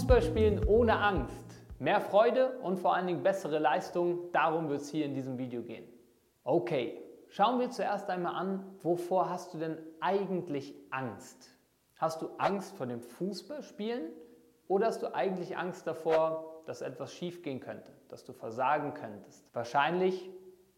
Fußball spielen ohne Angst. Mehr Freude und vor allen Dingen bessere Leistung, darum wird es hier in diesem Video gehen. Okay, schauen wir zuerst einmal an, wovor hast du denn eigentlich Angst? Hast du Angst vor dem Fußballspielen oder hast du eigentlich Angst davor, dass etwas schiefgehen könnte, dass du versagen könntest? Wahrscheinlich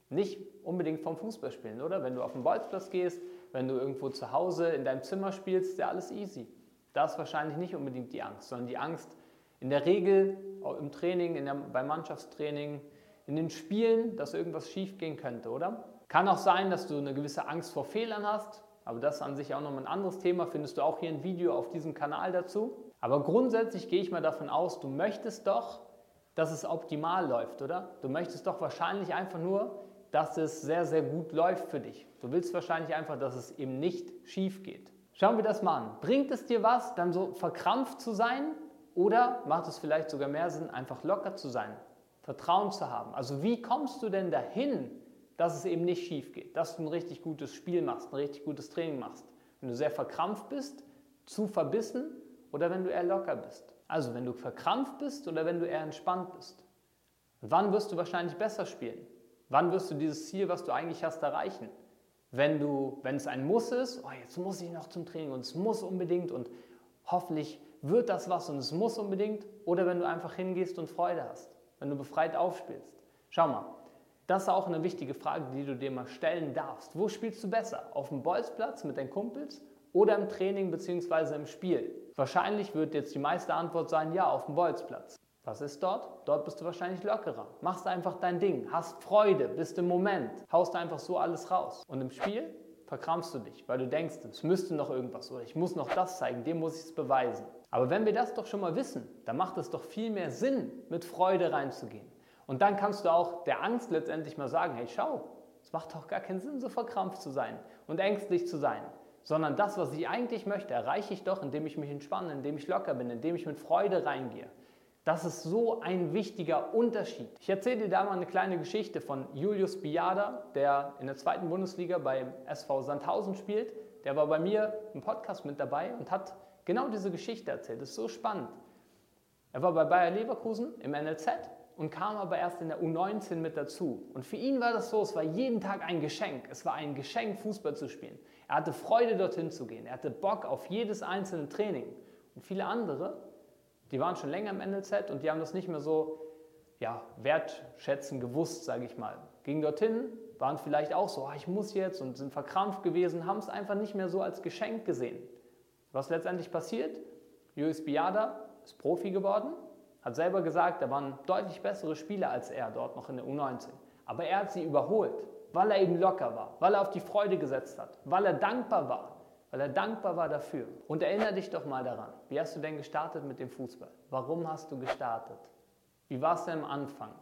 nicht unbedingt vom Fußballspielen, oder? Wenn du auf den Bolzplatz gehst, wenn du irgendwo zu Hause in deinem Zimmer spielst, ist ja alles easy. Da ist wahrscheinlich nicht unbedingt die Angst, sondern die Angst in der Regel im Training, der, beim Mannschaftstraining, in den Spielen, dass irgendwas schief gehen könnte, oder? Kann auch sein, dass du eine gewisse Angst vor Fehlern hast, aber das ist an sich auch nochmal ein anderes Thema, findest du auch hier ein Video auf diesem Kanal dazu. Aber grundsätzlich gehe ich mal davon aus, du möchtest doch, dass es optimal läuft, oder? Du möchtest doch wahrscheinlich einfach nur, dass es sehr, sehr gut läuft für dich. Du willst wahrscheinlich einfach, dass es eben nicht schief geht. Schauen wir das mal an. Bringt es dir was, dann so verkrampft zu sein? Oder macht es vielleicht sogar mehr Sinn, einfach locker zu sein, Vertrauen zu haben? Also wie kommst du denn dahin, dass es eben nicht schief geht, dass du ein richtig gutes Spiel machst, ein richtig gutes Training machst? Wenn du sehr verkrampft bist, zu verbissen oder wenn du eher locker bist? Also wenn du verkrampft bist oder wenn du eher entspannt bist? Wann wirst du wahrscheinlich besser spielen? Wann wirst du dieses Ziel, was du eigentlich hast, erreichen? Wenn, du, wenn es ein Muss ist, oh, jetzt muss ich noch zum Training und es muss unbedingt und hoffentlich wird das was und es muss unbedingt, oder wenn du einfach hingehst und Freude hast, wenn du befreit aufspielst. Schau mal, das ist auch eine wichtige Frage, die du dir mal stellen darfst. Wo spielst du besser? Auf dem Bolzplatz mit deinen Kumpels oder im Training bzw. im Spiel? Wahrscheinlich wird jetzt die meiste Antwort sein, ja, auf dem Bolzplatz. Was ist dort? Dort bist du wahrscheinlich lockerer. Machst einfach dein Ding, hast Freude, bist im Moment, haust einfach so alles raus. Und im Spiel verkrampfst du dich, weil du denkst, es müsste noch irgendwas oder ich muss noch das zeigen, dem muss ich es beweisen. Aber wenn wir das doch schon mal wissen, dann macht es doch viel mehr Sinn, mit Freude reinzugehen. Und dann kannst du auch der Angst letztendlich mal sagen, hey schau, es macht doch gar keinen Sinn, so verkrampft zu sein und ängstlich zu sein. Sondern das, was ich eigentlich möchte, erreiche ich doch, indem ich mich entspanne, indem ich locker bin, indem ich mit Freude reingehe. Das ist so ein wichtiger Unterschied. Ich erzähle dir da mal eine kleine Geschichte von Julius Biada, der in der zweiten Bundesliga beim SV Sandhausen spielt. Der war bei mir im Podcast mit dabei und hat genau diese Geschichte erzählt. Das ist so spannend. Er war bei Bayer Leverkusen im NLZ und kam aber erst in der U19 mit dazu. Und für ihn war das so, es war jeden Tag ein Geschenk. Es war ein Geschenk, Fußball zu spielen. Er hatte Freude, dorthin zu gehen. Er hatte Bock auf jedes einzelne Training. Und viele andere die waren schon länger im NLZ und die haben das nicht mehr so ja, wertschätzen gewusst, sage ich mal. Gingen dorthin, waren vielleicht auch so, oh, ich muss jetzt und sind verkrampft gewesen, haben es einfach nicht mehr so als Geschenk gesehen. Was letztendlich passiert? Julius Biada ist Profi geworden, hat selber gesagt, da waren deutlich bessere Spieler als er dort noch in der U19. Aber er hat sie überholt, weil er eben locker war, weil er auf die Freude gesetzt hat, weil er dankbar war weil er dankbar war dafür. Und erinnere dich doch mal daran, wie hast du denn gestartet mit dem Fußball? Warum hast du gestartet? Wie war es denn am Anfang?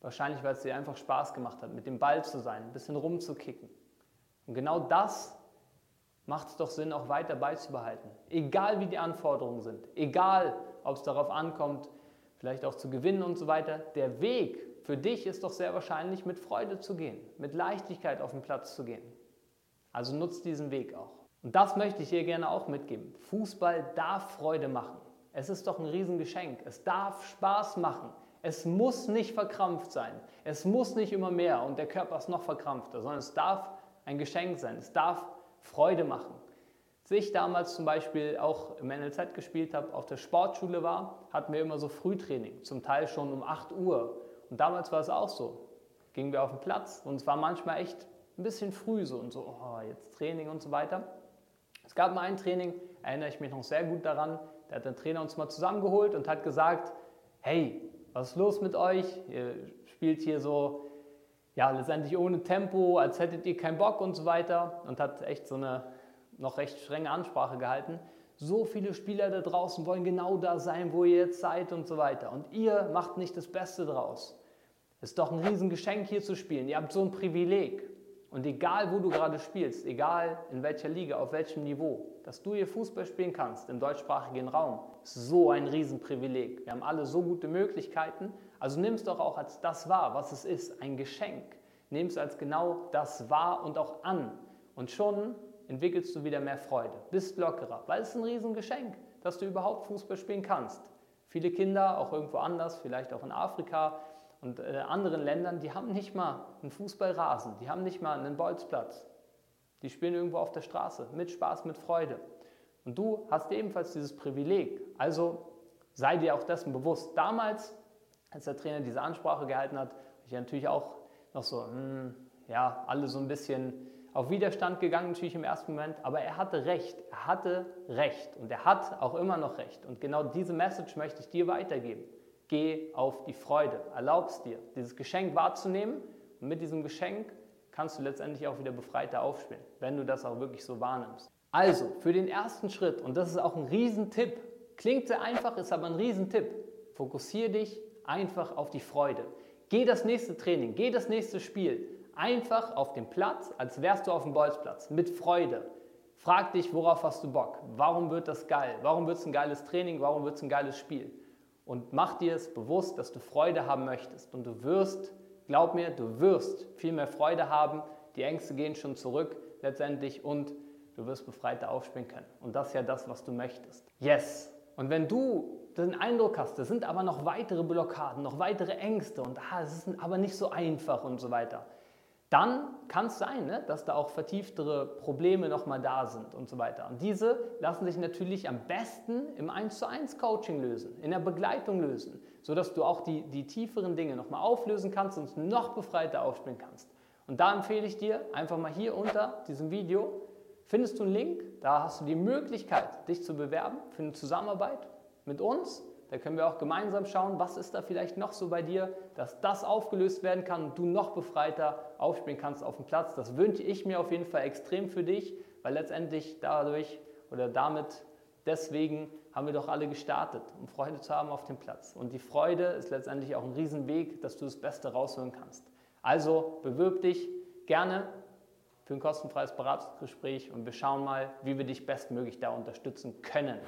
Wahrscheinlich, weil es dir einfach Spaß gemacht hat, mit dem Ball zu sein, ein bisschen rumzukicken. Und genau das macht es doch Sinn, auch weiter beizubehalten. Egal wie die Anforderungen sind, egal ob es darauf ankommt, vielleicht auch zu gewinnen und so weiter, der Weg für dich ist doch sehr wahrscheinlich mit Freude zu gehen, mit Leichtigkeit auf den Platz zu gehen. Also nutzt diesen Weg auch. Und das möchte ich hier gerne auch mitgeben. Fußball darf Freude machen. Es ist doch ein Riesengeschenk. Es darf Spaß machen. Es muss nicht verkrampft sein. Es muss nicht immer mehr und der Körper ist noch verkrampfter, sondern es darf ein Geschenk sein. Es darf Freude machen. Als ich damals zum Beispiel auch im NLZ gespielt habe, auf der Sportschule war, hatten wir immer so Frühtraining, zum Teil schon um 8 Uhr. Und damals war es auch so. Gingen wir auf den Platz und es war manchmal echt ein bisschen früh so und so, oh, jetzt Training und so weiter. Es gab mal ein Training, erinnere ich mich noch sehr gut daran, da hat der Trainer uns mal zusammengeholt und hat gesagt, hey, was ist los mit euch? Ihr spielt hier so, ja, letztendlich ohne Tempo, als hättet ihr keinen Bock und so weiter und hat echt so eine noch recht strenge Ansprache gehalten. So viele Spieler da draußen wollen genau da sein, wo ihr jetzt seid und so weiter. Und ihr macht nicht das Beste draus. Ist doch ein Riesengeschenk hier zu spielen. Ihr habt so ein Privileg. Und egal, wo du gerade spielst, egal in welcher Liga, auf welchem Niveau, dass du hier Fußball spielen kannst im deutschsprachigen Raum, ist so ein Riesenprivileg. Wir haben alle so gute Möglichkeiten. Also nimm es doch auch als das wahr, was es ist, ein Geschenk. Nimm es als genau das wahr und auch an. Und schon entwickelst du wieder mehr Freude, bist lockerer, weil es ein Riesengeschenk. dass du überhaupt Fußball spielen kannst. Viele Kinder, auch irgendwo anders, vielleicht auch in Afrika und äh, anderen Ländern, die haben nicht mal einen Fußballrasen, die haben nicht mal einen Bolzplatz. Die spielen irgendwo auf der Straße, mit Spaß, mit Freude. Und du hast ebenfalls dieses Privileg. Also sei dir auch dessen bewusst. Damals, als der Trainer diese Ansprache gehalten hat, ich natürlich auch noch so, mh, hm, ja, alle so ein bisschen auf Widerstand gegangen, natürlich im ersten Moment, aber er hatte recht, er hatte recht und er hat auch immer noch recht. Und genau diese Message möchte ich dir weitergeben. Geh auf die Freude, erlaubst dir, dieses Geschenk wahrzunehmen und mit diesem Geschenk kannst du letztendlich auch wieder befreiter aufspielen, wenn du das auch wirklich so wahrnimmst. Also, für den ersten Schritt, und das ist auch ein Riesentipp, klingt sehr einfach, ist aber ein Riesentipp, fokussiere dich einfach auf die Freude. Geh das nächste Training, geh das nächste Spiel einfach auf den Platz, als wärst du auf dem Bolzplatz, mit Freude. Frag dich, worauf hast du Bock? Warum wird das geil? Warum wird es ein geiles Training? Warum wird es ein geiles Spiel? Und mach dir es bewusst, dass du Freude haben möchtest. Und du wirst, glaub mir, du wirst viel mehr Freude haben. Die Ängste gehen schon zurück letztendlich und du wirst befreiter aufspielen können. Und das ist ja das, was du möchtest. Yes! Und wenn du den Eindruck hast, es sind aber noch weitere Blockaden, noch weitere Ängste und ah, es ist aber nicht so einfach und so weiter, dann kann es sein, ne, dass da auch vertieftere Probleme nochmal da sind und so weiter. Und diese lassen sich natürlich am besten im 1 zu 1 Coaching lösen, in der Begleitung lösen, sodass du auch die, die tieferen Dinge nochmal auflösen kannst und noch befreiter aufspielen kannst. Und da empfehle ich dir einfach mal hier unter diesem Video, findest du einen Link, da hast du die Möglichkeit, dich zu bewerben für eine Zusammenarbeit mit uns da können wir auch gemeinsam schauen, was ist da vielleicht noch so bei dir, dass das aufgelöst werden kann und du noch befreiter aufspielen kannst auf dem Platz. Das wünsche ich mir auf jeden Fall extrem für dich, weil letztendlich dadurch oder damit deswegen haben wir doch alle gestartet, um Freude zu haben auf dem Platz. Und die Freude ist letztendlich auch ein Riesenweg, dass du das Beste rausholen kannst. Also bewirb dich gerne für ein kostenfreies Beratungsgespräch und wir schauen mal, wie wir dich bestmöglich da unterstützen können.